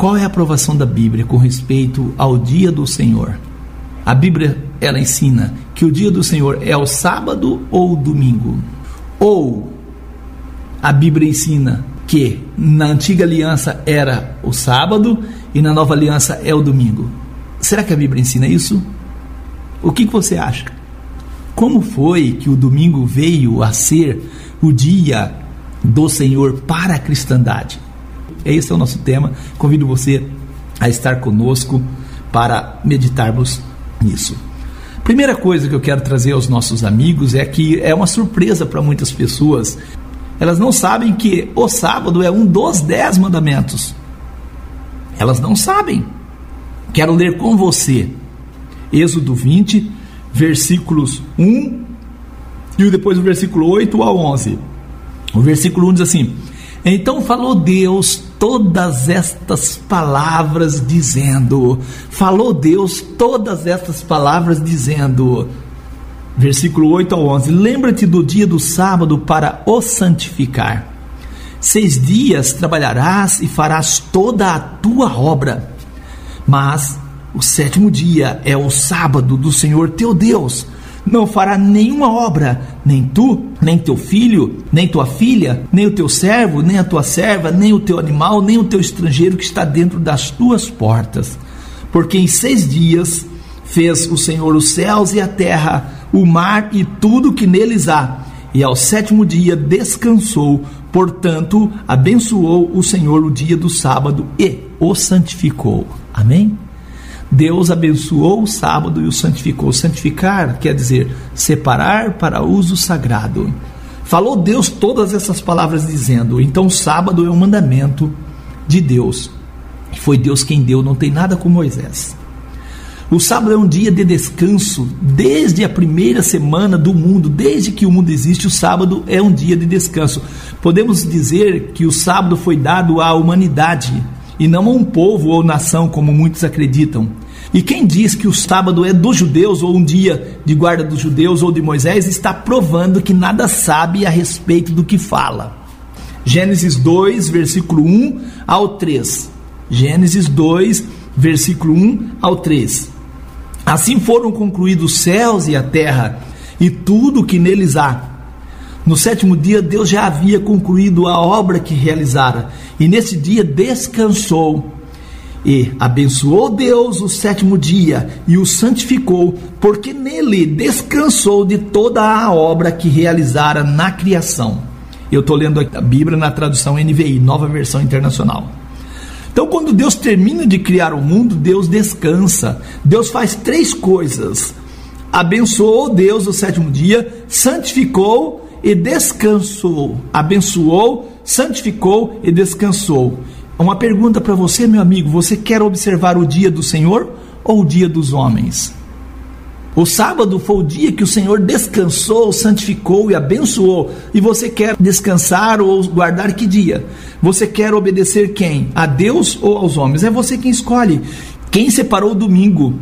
qual é a aprovação da Bíblia com respeito ao dia do Senhor? A Bíblia ela ensina que o dia do Senhor é o sábado ou o domingo? Ou a Bíblia ensina que na antiga aliança era o sábado e na nova aliança é o domingo? Será que a Bíblia ensina isso? O que, que você acha? Como foi que o domingo veio a ser o dia do Senhor para a cristandade? Esse é o nosso tema. Convido você a estar conosco para meditarmos nisso. Primeira coisa que eu quero trazer aos nossos amigos é que é uma surpresa para muitas pessoas. Elas não sabem que o sábado é um dos dez mandamentos. Elas não sabem. Quero ler com você Êxodo 20, versículos 1 e depois o versículo 8 a 11. O versículo 1 diz assim: Então falou Deus todas estas palavras, dizendo: Falou Deus todas estas palavras, dizendo. Versículo 8 ao 11: Lembra-te do dia do sábado para o santificar. Seis dias trabalharás e farás toda a tua obra, mas o sétimo dia é o sábado do Senhor teu Deus não fará nenhuma obra, nem tu, nem teu filho, nem tua filha, nem o teu servo, nem a tua serva, nem o teu animal, nem o teu estrangeiro que está dentro das tuas portas. Porque em seis dias fez o Senhor os céus e a terra, o mar e tudo que neles há. E ao sétimo dia descansou, portanto, abençoou o Senhor o dia do sábado e o santificou. Amém? Deus abençoou o sábado e o santificou. Santificar quer dizer separar para uso sagrado. Falou Deus todas essas palavras dizendo: então sábado é um mandamento de Deus. Foi Deus quem deu, não tem nada com Moisés. O sábado é um dia de descanso, desde a primeira semana do mundo, desde que o mundo existe, o sábado é um dia de descanso. Podemos dizer que o sábado foi dado à humanidade e não a um povo ou nação, como muitos acreditam. E quem diz que o sábado é dos judeus, ou um dia de guarda dos judeus, ou de Moisés, está provando que nada sabe a respeito do que fala. Gênesis 2, versículo 1 ao 3. Gênesis 2, versículo 1 ao 3. Assim foram concluídos os céus e a terra, e tudo o que neles há no sétimo dia, Deus já havia concluído a obra que realizara, e nesse dia descansou. E abençoou Deus o sétimo dia e o santificou, porque nele descansou de toda a obra que realizara na criação. Eu estou lendo a Bíblia na tradução NVI, nova versão internacional. Então, quando Deus termina de criar o mundo, Deus descansa. Deus faz três coisas: abençoou Deus o sétimo dia, santificou e descansou. Abençoou, santificou e descansou. Uma pergunta para você, meu amigo: você quer observar o dia do Senhor ou o dia dos homens? O sábado foi o dia que o Senhor descansou, santificou e abençoou. E você quer descansar ou guardar que dia? Você quer obedecer quem? A Deus ou aos homens? É você quem escolhe. Quem separou o domingo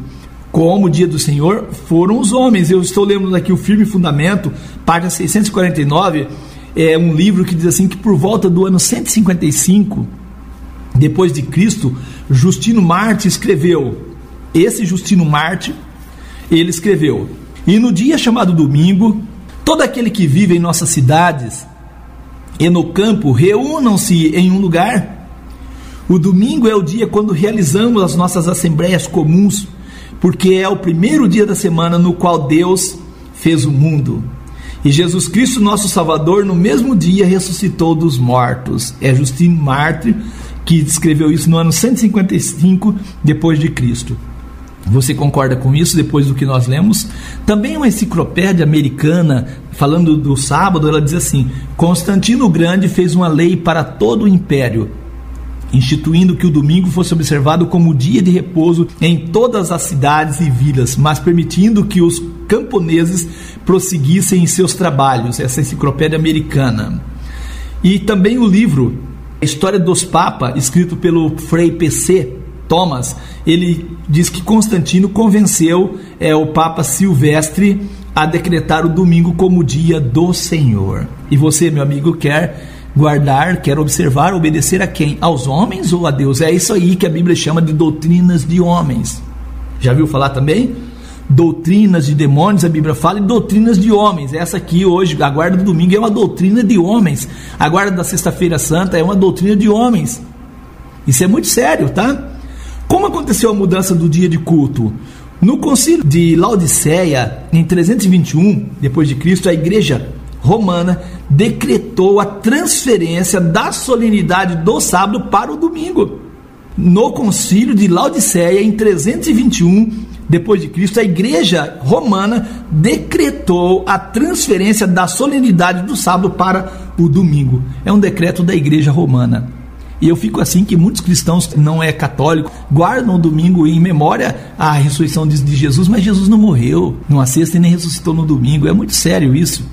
como o dia do Senhor foram os homens. Eu estou lendo aqui o Firme Fundamento, página 649, é um livro que diz assim que por volta do ano 155 depois de Cristo, Justino Marte escreveu. Esse Justino Marte, ele escreveu: "E no dia chamado domingo, todo aquele que vive em nossas cidades e no campo reúnam-se em um lugar. O domingo é o dia quando realizamos as nossas assembleias comuns porque é o primeiro dia da semana no qual Deus fez o mundo. E Jesus Cristo, nosso Salvador, no mesmo dia ressuscitou dos mortos. É Justino Mártir que escreveu isso no ano 155 depois de Cristo. Você concorda com isso depois do que nós lemos? Também uma enciclopédia americana, falando do sábado, ela diz assim: Constantino Grande fez uma lei para todo o império instituindo que o domingo fosse observado como dia de repouso em todas as cidades e vilas, mas permitindo que os camponeses prosseguissem em seus trabalhos. Essa enciclopédia americana. E também o livro História dos Papas, escrito pelo Frei PC Thomas, ele diz que Constantino convenceu é, o Papa Silvestre a decretar o domingo como dia do Senhor. E você, meu amigo, quer Guardar, quer observar, obedecer a quem? Aos homens ou a Deus? É isso aí que a Bíblia chama de doutrinas de homens. Já viu falar também? Doutrinas de demônios, a Bíblia fala, e doutrinas de homens. Essa aqui hoje, a guarda do domingo é uma doutrina de homens. A guarda da sexta-feira santa é uma doutrina de homens. Isso é muito sério, tá? Como aconteceu a mudança do dia de culto? No concílio de Laodiceia, em 321 depois de Cristo, a igreja romana decretou a transferência da solenidade do sábado para o domingo. No concílio de Laodiceia, em 321 depois de Cristo, a igreja romana decretou a transferência da solenidade do sábado para o domingo. É um decreto da igreja romana. E eu fico assim que muitos cristãos não é católico guardam o domingo em memória à ressurreição de, Jesus, mas Jesus não morreu numa sexta e nem ressuscitou no domingo. É muito sério isso.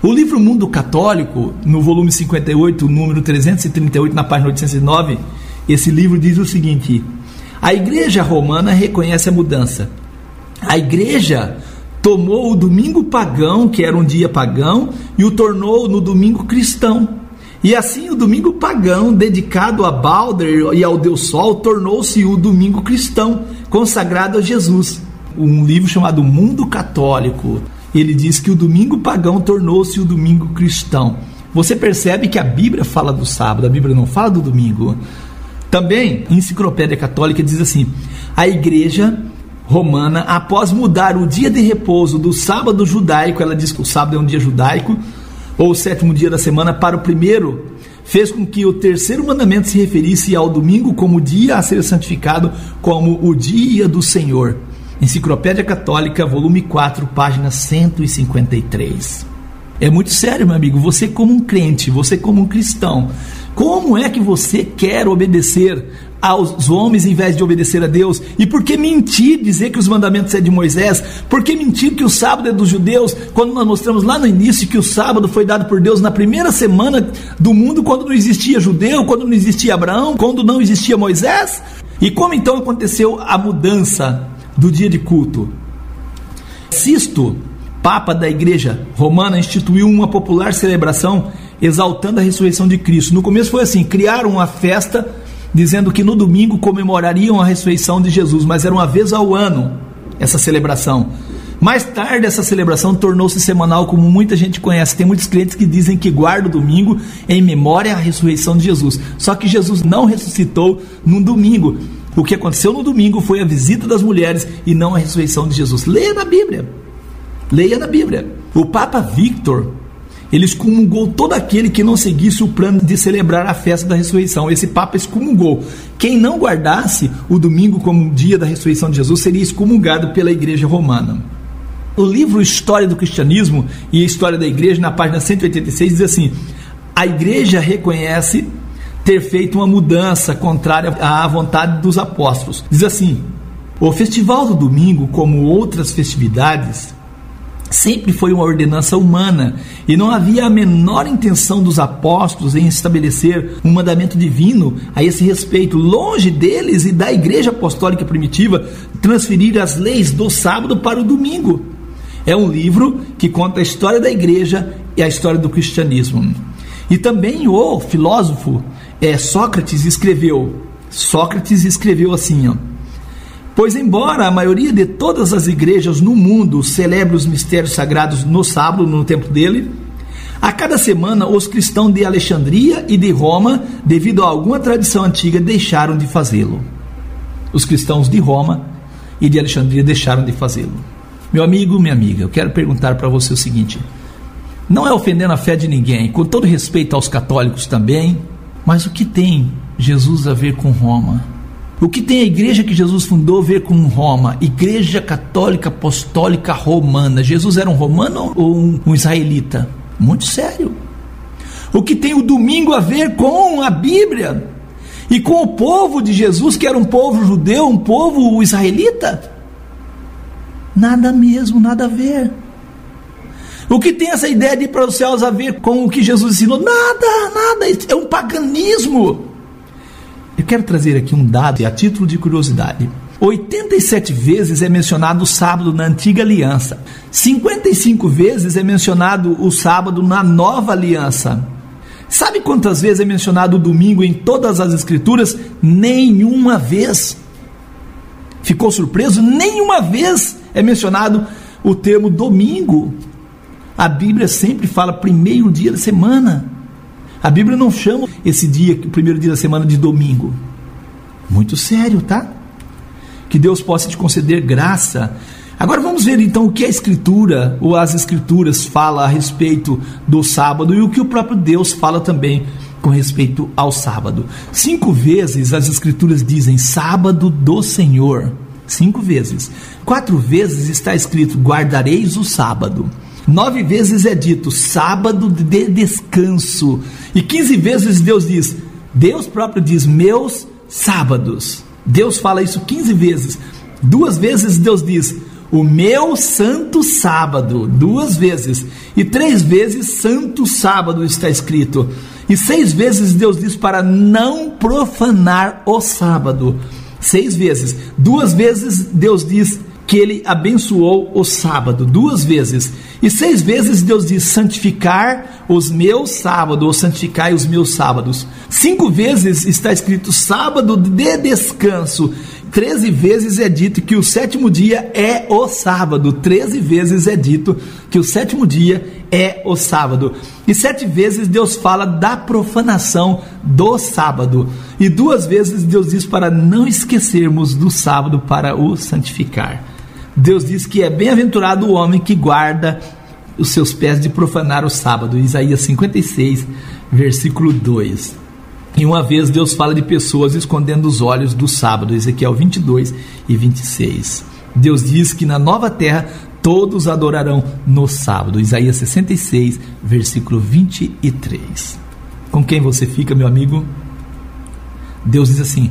O livro Mundo Católico, no volume 58, número 338, na página 809, esse livro diz o seguinte: A Igreja Romana reconhece a mudança. A Igreja tomou o domingo pagão, que era um dia pagão, e o tornou no domingo cristão. E assim o domingo pagão, dedicado a Balder e ao Deus Sol, tornou-se o domingo cristão, consagrado a Jesus. Um livro chamado Mundo Católico. Ele diz que o domingo pagão tornou-se o domingo cristão. Você percebe que a Bíblia fala do sábado, a Bíblia não fala do domingo. Também, Enciclopédia Católica diz assim: a igreja romana, após mudar o dia de repouso do sábado judaico, ela diz que o sábado é um dia judaico, ou o sétimo dia da semana, para o primeiro, fez com que o terceiro mandamento se referisse ao domingo como dia a ser santificado, como o dia do Senhor. Enciclopédia Católica, volume 4, página 153. É muito sério, meu amigo. Você, como um crente, você, como um cristão, como é que você quer obedecer aos homens em vez de obedecer a Deus? E por que mentir, dizer que os mandamentos é de Moisés? Por que mentir que o sábado é dos judeus, quando nós mostramos lá no início que o sábado foi dado por Deus na primeira semana do mundo, quando não existia judeu, quando não existia Abraão, quando não existia Moisés? E como então aconteceu a mudança do dia de culto? Sisto, Papa da Igreja Romana, instituiu uma popular celebração exaltando a ressurreição de Cristo. No começo foi assim: criaram uma festa dizendo que no domingo comemorariam a ressurreição de Jesus, mas era uma vez ao ano essa celebração. Mais tarde, essa celebração tornou-se semanal, como muita gente conhece. Tem muitos clientes que dizem que guardam o domingo em memória à ressurreição de Jesus. Só que Jesus não ressuscitou no domingo. O que aconteceu no domingo foi a visita das mulheres e não a ressurreição de Jesus. Leia na Bíblia. Leia na Bíblia. O Papa Victor, ele excomungou todo aquele que não seguisse o plano de celebrar a festa da ressurreição. Esse Papa excomungou. Quem não guardasse o domingo como dia da ressurreição de Jesus seria excomungado pela Igreja Romana. O livro História do Cristianismo e História da Igreja, na página 186, diz assim: a Igreja reconhece ter feito uma mudança contrária à vontade dos apóstolos. Diz assim: o Festival do Domingo, como outras festividades, sempre foi uma ordenança humana e não havia a menor intenção dos apóstolos em estabelecer um mandamento divino a esse respeito, longe deles e da igreja apostólica primitiva transferir as leis do sábado para o domingo. É um livro que conta a história da igreja e a história do cristianismo. E também o filósofo é, Sócrates escreveu, Sócrates escreveu assim, ó, Pois, embora a maioria de todas as igrejas no mundo celebre os mistérios sagrados no sábado, no tempo dele, a cada semana os cristãos de Alexandria e de Roma, devido a alguma tradição antiga, deixaram de fazê-lo. Os cristãos de Roma e de Alexandria deixaram de fazê-lo. Meu amigo, minha amiga, eu quero perguntar para você o seguinte: não é ofendendo a fé de ninguém, com todo respeito aos católicos também, mas o que tem Jesus a ver com Roma? O que tem a igreja que Jesus fundou a ver com Roma? Igreja Católica Apostólica Romana. Jesus era um romano ou um, um israelita? Muito sério. O que tem o domingo a ver com a Bíblia? E com o povo de Jesus, que era um povo judeu, um povo israelita? Nada mesmo, nada a ver. O que tem essa ideia de ir para os céus a ver com o que Jesus ensinou? Nada, nada. É um paganismo. Eu quero trazer aqui um dado a título de curiosidade. 87 vezes é mencionado o sábado na antiga aliança. 55 vezes é mencionado o sábado na nova aliança. Sabe quantas vezes é mencionado o domingo em todas as escrituras? Nenhuma vez. Ficou surpreso? Nenhuma vez é mencionado o termo domingo. A Bíblia sempre fala primeiro dia da semana. A Bíblia não chama esse dia, o primeiro dia da semana, de domingo. Muito sério, tá? Que Deus possa te conceder graça. Agora vamos ver então o que a Escritura ou as Escrituras fala a respeito do sábado e o que o próprio Deus fala também com respeito ao sábado. Cinco vezes as Escrituras dizem sábado do Senhor. Cinco vezes. Quatro vezes está escrito guardareis o sábado. Nove vezes é dito sábado de descanso. E quinze vezes Deus diz, Deus próprio diz, meus sábados. Deus fala isso 15 vezes. Duas vezes Deus diz: O meu santo sábado. Duas vezes. E três vezes santo sábado está escrito. E seis vezes Deus diz para não profanar o sábado. Seis vezes. Duas vezes Deus diz que ele abençoou o sábado, duas vezes. E seis vezes Deus diz: santificar os meus sábados, ou santificai os meus sábados. Cinco vezes está escrito sábado de descanso. Treze vezes é dito que o sétimo dia é o sábado. Treze vezes é dito que o sétimo dia é o sábado. E sete vezes Deus fala da profanação do sábado. E duas vezes Deus diz para não esquecermos do sábado para o santificar. Deus diz que é bem-aventurado o homem que guarda os seus pés de profanar o sábado. Isaías 56, versículo 2. E uma vez Deus fala de pessoas escondendo os olhos do sábado, Ezequiel 22 e 26. Deus diz que na nova terra todos adorarão no sábado, Isaías 66, versículo 23. Com quem você fica, meu amigo? Deus diz assim: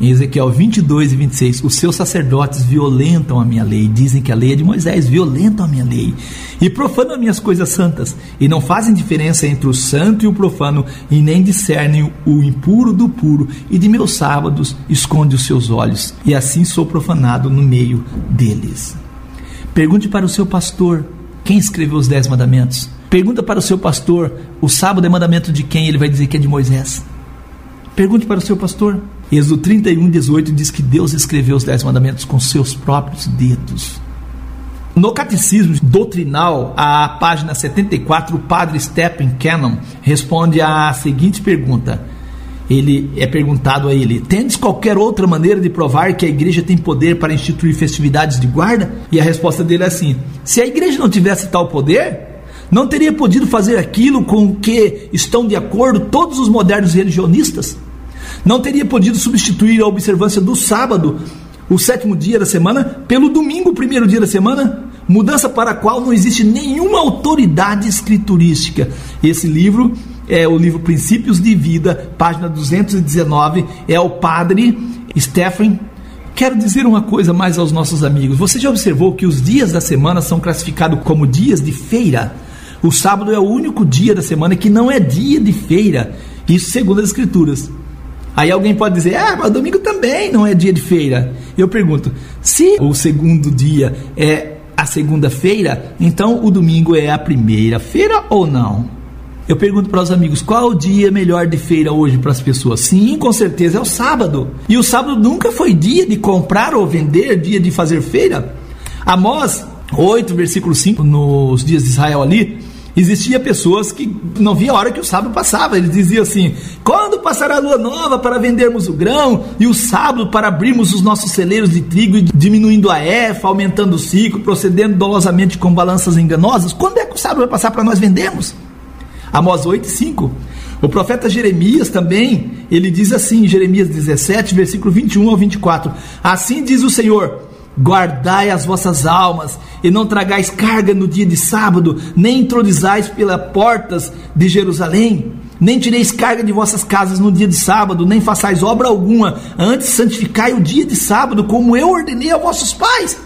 em Ezequiel 22 e 26, os seus sacerdotes violentam a minha lei, dizem que a lei é de Moisés, violentam a minha lei e profanam as minhas coisas santas, e não fazem diferença entre o santo e o profano, e nem discernem o impuro do puro, e de meus sábados esconde os seus olhos, e assim sou profanado no meio deles. Pergunte para o seu pastor quem escreveu os dez mandamentos. Pergunta para o seu pastor o sábado é mandamento de quem, ele vai dizer que é de Moisés. Pergunte para o seu pastor. Êxodo 31, 18 diz que Deus escreveu os Dez Mandamentos com seus próprios dedos. No Catecismo Doutrinal, a página 74, o padre Stephen Cannon responde à seguinte pergunta. Ele é perguntado a ele: Tendes qualquer outra maneira de provar que a igreja tem poder para instituir festividades de guarda? E a resposta dele é assim: Se a igreja não tivesse tal poder, não teria podido fazer aquilo com que estão de acordo todos os modernos religionistas? Não teria podido substituir a observância do sábado, o sétimo dia da semana, pelo domingo, o primeiro dia da semana, mudança para a qual não existe nenhuma autoridade escriturística. Esse livro é o livro Princípios de Vida, página 219, é o padre Stephen. Quero dizer uma coisa mais aos nossos amigos. Você já observou que os dias da semana são classificados como dias de feira? O sábado é o único dia da semana que não é dia de feira. Isso segundo as escrituras. Aí alguém pode dizer, ah, mas domingo também não é dia de feira. Eu pergunto, se o segundo dia é a segunda-feira, então o domingo é a primeira-feira ou não? Eu pergunto para os amigos, qual o dia melhor de feira hoje para as pessoas? Sim, com certeza é o sábado. E o sábado nunca foi dia de comprar ou vender, dia de fazer feira. Amós 8, versículo 5, nos dias de Israel ali, Existia pessoas que não via a hora que o sábado passava. Eles diziam assim: quando passará a lua nova para vendermos o grão e o sábado para abrirmos os nossos celeiros de trigo e diminuindo a efa, aumentando o ciclo, procedendo dolosamente com balanças enganosas? Quando é que o sábado vai passar para nós vendermos? Amós 8, 5. O profeta Jeremias também, ele diz assim, Jeremias 17, versículo 21 ao 24: Assim diz o Senhor Guardai as vossas almas, e não tragais carga no dia de sábado, nem introduzais pelas portas de Jerusalém, nem tireis carga de vossas casas no dia de sábado, nem façais obra alguma, antes santificai o dia de sábado, como eu ordenei a vossos pais.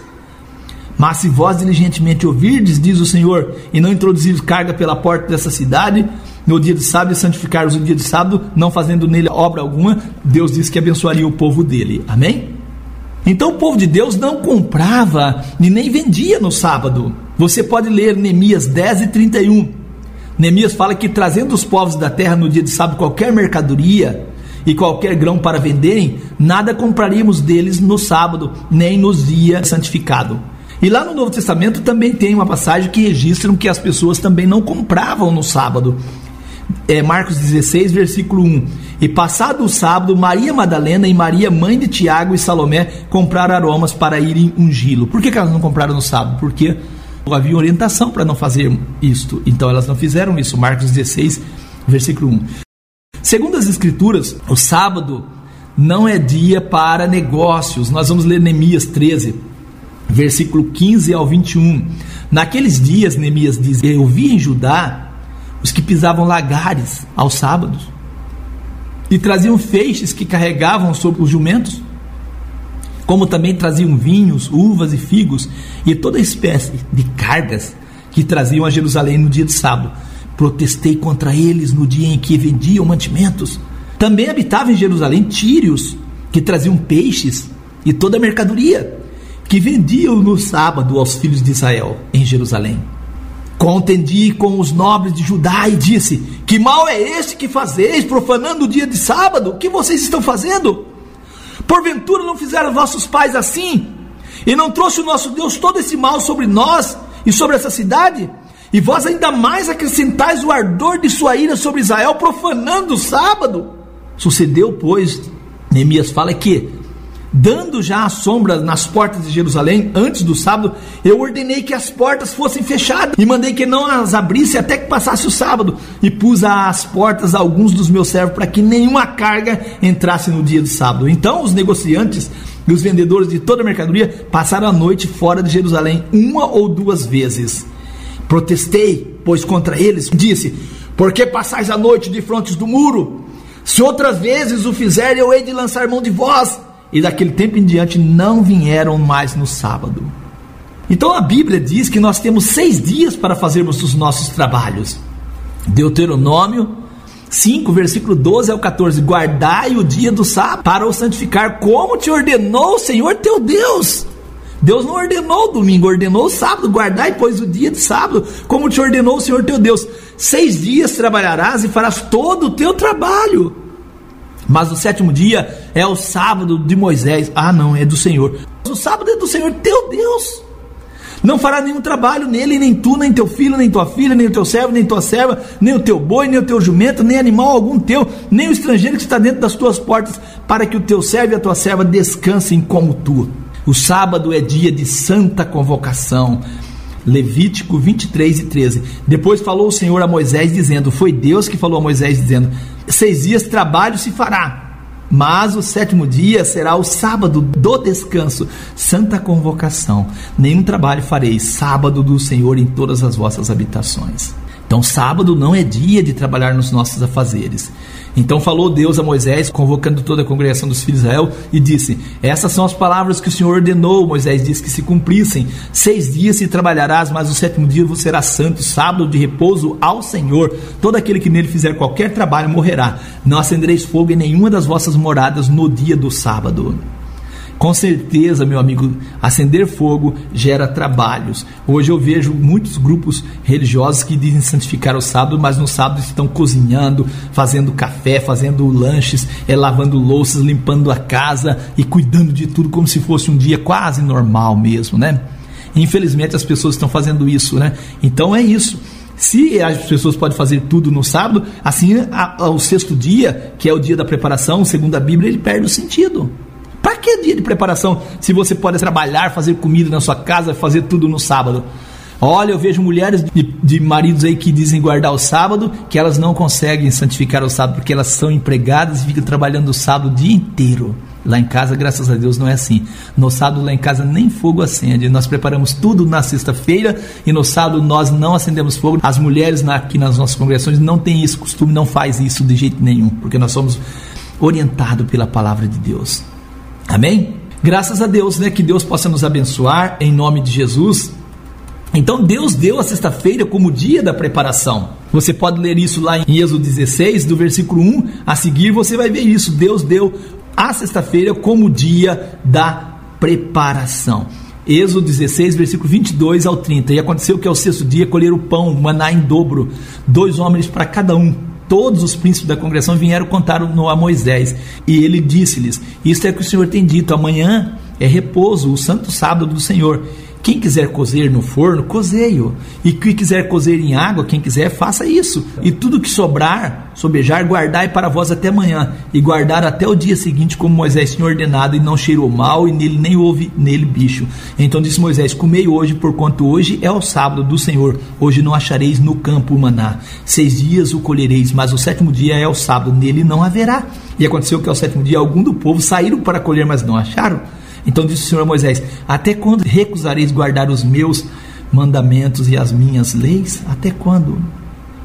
Mas se vós diligentemente ouvirdes, diz o Senhor, e não introduzir carga pela porta dessa cidade, no dia de sábado e santificar o dia de sábado, não fazendo nele obra alguma, Deus disse que abençoaria o povo dele. Amém? Então o povo de Deus não comprava e nem vendia no sábado. Você pode ler Neemias 10 e 31. Neemias fala que trazendo os povos da terra no dia de sábado qualquer mercadoria e qualquer grão para venderem, nada compraríamos deles no sábado, nem nos dias santificado. E lá no Novo Testamento também tem uma passagem que registram que as pessoas também não compravam no sábado. É Marcos 16, versículo 1. E passado o sábado, Maria Madalena e Maria, mãe de Tiago e Salomé, compraram aromas para irem ungí-lo. Por que, que elas não compraram no sábado? Porque havia orientação para não fazer isto. Então elas não fizeram isso. Marcos 16, versículo 1. Segundo as Escrituras, o sábado não é dia para negócios. Nós vamos ler Neemias 13, versículo 15 ao 21. Naqueles dias, Neemias diz: Eu vi em Judá os que pisavam lagares aos sábados e traziam feixes que carregavam sobre os jumentos, como também traziam vinhos, uvas e figos e toda espécie de cargas que traziam a Jerusalém no dia de sábado. Protestei contra eles no dia em que vendiam mantimentos. Também habitavam em Jerusalém tírios que traziam peixes e toda a mercadoria que vendiam no sábado aos filhos de Israel em Jerusalém. Contendi com os nobres de Judá e disse: Que mal é este que fazeis, profanando o dia de sábado? O que vocês estão fazendo? Porventura não fizeram vossos pais assim? E não trouxe o nosso Deus todo esse mal sobre nós e sobre essa cidade? E vós ainda mais acrescentais o ardor de sua ira sobre Israel, profanando o sábado? Sucedeu, pois, Neemias fala que dando já a sombra nas portas de Jerusalém antes do sábado, eu ordenei que as portas fossem fechadas e mandei que não as abrisse até que passasse o sábado e pus às portas alguns dos meus servos para que nenhuma carga entrasse no dia do sábado. Então os negociantes e os vendedores de toda a mercadoria passaram a noite fora de Jerusalém uma ou duas vezes. Protestei, pois contra eles disse: Por que passais a noite de frontes do muro? Se outras vezes o fizer, eu hei de lançar mão de vós e daquele tempo em diante não vieram mais no sábado. Então a Bíblia diz que nós temos seis dias para fazermos os nossos trabalhos. Deuteronômio 5, versículo 12 ao 14: Guardai o dia do sábado para o santificar, como te ordenou o Senhor teu Deus. Deus não ordenou o domingo, ordenou o sábado. Guardai, pois, o dia de sábado, como te ordenou o Senhor teu Deus. Seis dias trabalharás e farás todo o teu trabalho mas o sétimo dia é o sábado de Moisés. Ah, não, é do Senhor. O sábado é do Senhor teu Deus. Não fará nenhum trabalho nele, nem tu, nem teu filho, nem tua filha, nem o teu servo, nem tua serva, nem o teu boi, nem o teu jumento, nem animal algum teu, nem o estrangeiro que está dentro das tuas portas, para que o teu servo e a tua serva descansem como tu. O sábado é dia de santa convocação. Levítico 23 e 13. Depois falou o Senhor a Moisés, dizendo: Foi Deus que falou a Moisés, dizendo: Seis dias trabalho se fará, mas o sétimo dia será o sábado do descanso, santa convocação. Nenhum trabalho fareis, sábado do Senhor em todas as vossas habitações. Então, sábado não é dia de trabalhar nos nossos afazeres. Então falou Deus a Moisés, convocando toda a congregação dos filhos de Israel, e disse: Essas são as palavras que o Senhor ordenou. Moisés disse que se cumprissem. Seis dias se trabalharás, mas o sétimo dia você será santo, sábado de repouso ao Senhor. Todo aquele que nele fizer qualquer trabalho morrerá. Não acendereis fogo em nenhuma das vossas moradas no dia do sábado. Com certeza, meu amigo, acender fogo gera trabalhos. Hoje eu vejo muitos grupos religiosos que dizem santificar o sábado, mas no sábado estão cozinhando, fazendo café, fazendo lanches, é, lavando louças, limpando a casa e cuidando de tudo como se fosse um dia quase normal mesmo, né? Infelizmente as pessoas estão fazendo isso, né? Então é isso. Se as pessoas podem fazer tudo no sábado, assim o sexto dia, que é o dia da preparação, segundo a Bíblia, ele perde o sentido. Que dia de preparação se você pode trabalhar, fazer comida na sua casa, fazer tudo no sábado? Olha, eu vejo mulheres de, de, maridos aí que dizem guardar o sábado, que elas não conseguem santificar o sábado porque elas são empregadas e ficam trabalhando o sábado o dia inteiro. Lá em casa, graças a Deus, não é assim. No sábado, lá em casa, nem fogo acende. Nós preparamos tudo na sexta-feira e no sábado nós não acendemos fogo. As mulheres aqui nas nossas congregações não têm esse costume, não faz isso de jeito nenhum, porque nós somos orientados pela palavra de Deus. Amém? Graças a Deus, né? Que Deus possa nos abençoar em nome de Jesus. Então Deus deu a sexta-feira como dia da preparação. Você pode ler isso lá em Êxodo 16, do versículo 1 a seguir, você vai ver isso. Deus deu a sexta-feira como dia da preparação. Êxodo 16, versículo 22 ao 30. E aconteceu que ao sexto dia colheram o pão, maná em dobro, dois homens para cada um. Todos os príncipes da congregação vieram contar a Moisés. E ele disse-lhes: Isto é que o Senhor tem dito: amanhã é repouso, o santo sábado do Senhor. Quem quiser cozer no forno, cozeio. E quem quiser cozer em água, quem quiser, faça isso. E tudo que sobrar, sobejar, guardai para vós até amanhã. E guardar até o dia seguinte, como Moisés tinha ordenado, e não cheirou mal, e nele nem houve nele bicho. Então disse Moisés: Comei hoje, porquanto hoje é o sábado do Senhor. Hoje não achareis no campo o maná. Seis dias o colhereis, mas o sétimo dia é o sábado, nele não haverá. E aconteceu que ao sétimo dia algum do povo saíram para colher, mas não acharam. Então disse o Senhor a Moisés: Até quando recusareis guardar os meus mandamentos e as minhas leis? Até quando?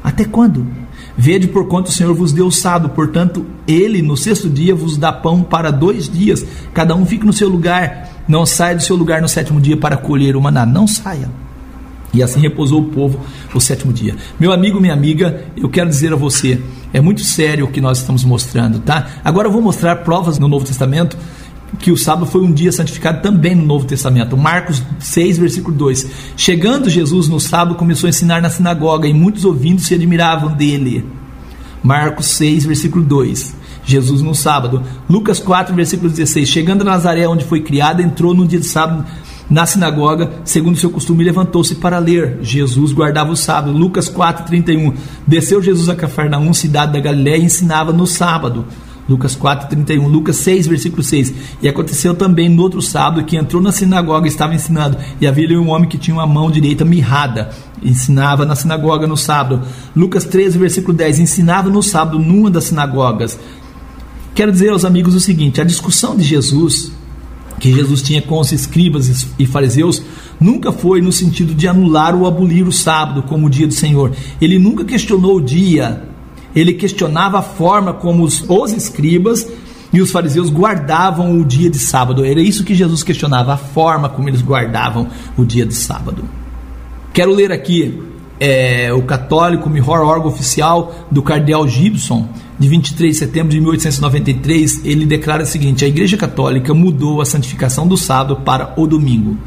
Até quando? Vede por quanto o Senhor vos deu o sábado, portanto, ele no sexto dia vos dá pão para dois dias, cada um fique no seu lugar, não saia do seu lugar no sétimo dia para colher o maná, não saia. E assim repousou o povo o sétimo dia. Meu amigo, minha amiga, eu quero dizer a você, é muito sério o que nós estamos mostrando, tá? Agora eu vou mostrar provas no Novo Testamento que o sábado foi um dia santificado também no Novo Testamento. Marcos 6, versículo 2. Chegando Jesus no sábado, começou a ensinar na sinagoga e muitos ouvindo se admiravam dele. Marcos 6, versículo 2. Jesus no sábado. Lucas 4, versículo 16. Chegando a Nazaré, onde foi criado, entrou no dia de sábado na sinagoga, segundo seu costume, levantou-se para ler. Jesus guardava o sábado. Lucas 4, 31. Desceu Jesus a Cafarnaum, cidade da Galiléia, e ensinava no sábado. Lucas 4, 31. Lucas 6, versículo 6. E aconteceu também no outro sábado que entrou na sinagoga e estava ensinando. E havia um homem que tinha uma mão direita mirrada. Ensinava na sinagoga no sábado. Lucas 13, versículo 10. Ensinava no sábado numa das sinagogas. Quero dizer aos amigos o seguinte: a discussão de Jesus, que Jesus tinha com os escribas e fariseus, nunca foi no sentido de anular ou abolir o sábado como o dia do Senhor. Ele nunca questionou o dia ele questionava a forma como os, os escribas e os fariseus guardavam o dia de sábado. Era isso que Jesus questionava, a forma como eles guardavam o dia de sábado. Quero ler aqui é, o católico melhor órgão oficial do cardeal Gibson, de 23 de setembro de 1893. Ele declara o seguinte: a Igreja Católica mudou a santificação do sábado para o domingo.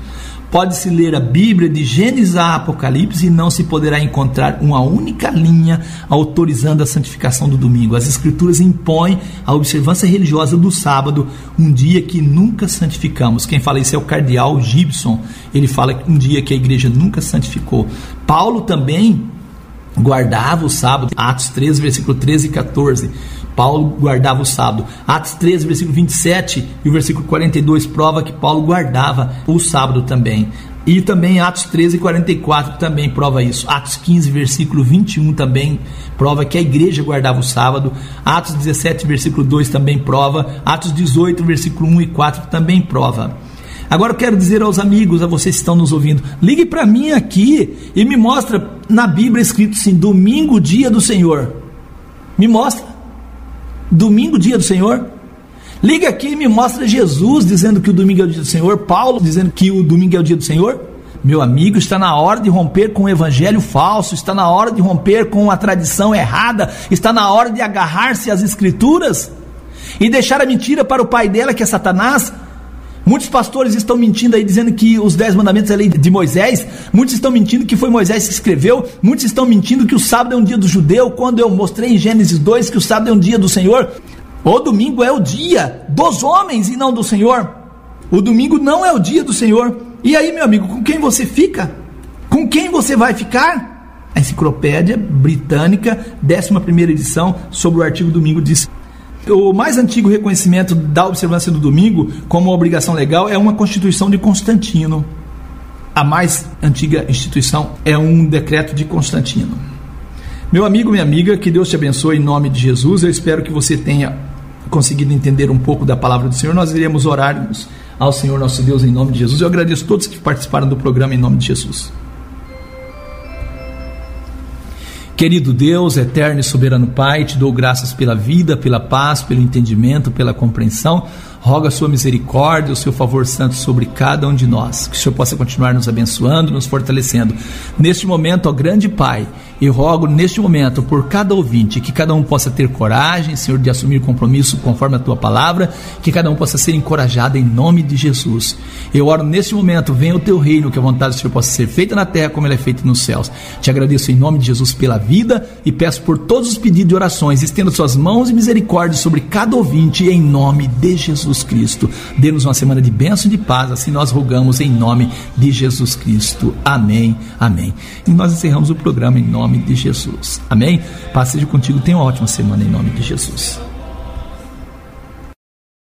Pode-se ler a Bíblia de Gênesis a Apocalipse e não se poderá encontrar uma única linha autorizando a santificação do domingo. As Escrituras impõem a observância religiosa do sábado, um dia que nunca santificamos. Quem fala isso é o cardeal Gibson. Ele fala um dia que a igreja nunca santificou. Paulo também guardava o sábado, Atos 13, versículo 13 e 14. Paulo guardava o sábado. Atos 13, versículo 27 e o versículo 42 prova que Paulo guardava o sábado também. E também Atos 13, 44 também prova isso. Atos 15, versículo 21 também prova que a igreja guardava o sábado. Atos 17, versículo 2 também prova. Atos 18, versículo 1 e 4 também prova. Agora eu quero dizer aos amigos, a vocês que estão nos ouvindo, ligue para mim aqui e me mostra na Bíblia escrito assim: domingo, dia do Senhor. Me mostra. Domingo, dia do Senhor. Liga aqui e me mostra Jesus dizendo que o domingo é o dia do Senhor, Paulo dizendo que o domingo é o dia do Senhor. Meu amigo, está na hora de romper com o evangelho falso, está na hora de romper com a tradição errada, está na hora de agarrar-se às escrituras e deixar a mentira para o pai dela, que é Satanás, Muitos pastores estão mentindo aí dizendo que os dez mandamentos é lei de Moisés. Muitos estão mentindo que foi Moisés que escreveu. Muitos estão mentindo que o sábado é um dia do judeu. Quando eu mostrei em Gênesis 2 que o sábado é um dia do Senhor. O domingo é o dia dos homens e não do Senhor. O domingo não é o dia do Senhor. E aí, meu amigo, com quem você fica? Com quem você vai ficar? A Enciclopédia Britânica, 11 edição, sobre o artigo domingo, diz o mais antigo reconhecimento da observância do domingo como obrigação legal é uma Constituição de Constantino. A mais antiga instituição é um decreto de Constantino. Meu amigo, minha amiga, que Deus te abençoe em nome de Jesus. Eu espero que você tenha conseguido entender um pouco da palavra do Senhor. Nós iremos orar ao Senhor nosso Deus em nome de Jesus. Eu agradeço a todos que participaram do programa em nome de Jesus. Querido Deus, eterno e soberano Pai, te dou graças pela vida, pela paz, pelo entendimento, pela compreensão. Roga a sua misericórdia, o seu favor santo sobre cada um de nós. Que o Senhor possa continuar nos abençoando, nos fortalecendo. Neste momento, ó grande Pai, E rogo neste momento por cada ouvinte que cada um possa ter coragem, Senhor, de assumir compromisso conforme a tua palavra, que cada um possa ser encorajado em nome de Jesus. Eu oro neste momento, venha o teu reino, que a vontade do Senhor possa ser feita na terra como ela é feita nos céus. Te agradeço em nome de Jesus pela vida e peço por todos os pedidos de orações. Estenda suas mãos e misericórdia sobre cada ouvinte em nome de Jesus Cristo. Dê-nos uma semana de bênção e de paz, assim nós rogamos em nome de Jesus Cristo. Amém. Amém. E nós encerramos o programa em nome de Jesus. Amém? Paz seja contigo. Tenha uma ótima semana em nome de Jesus.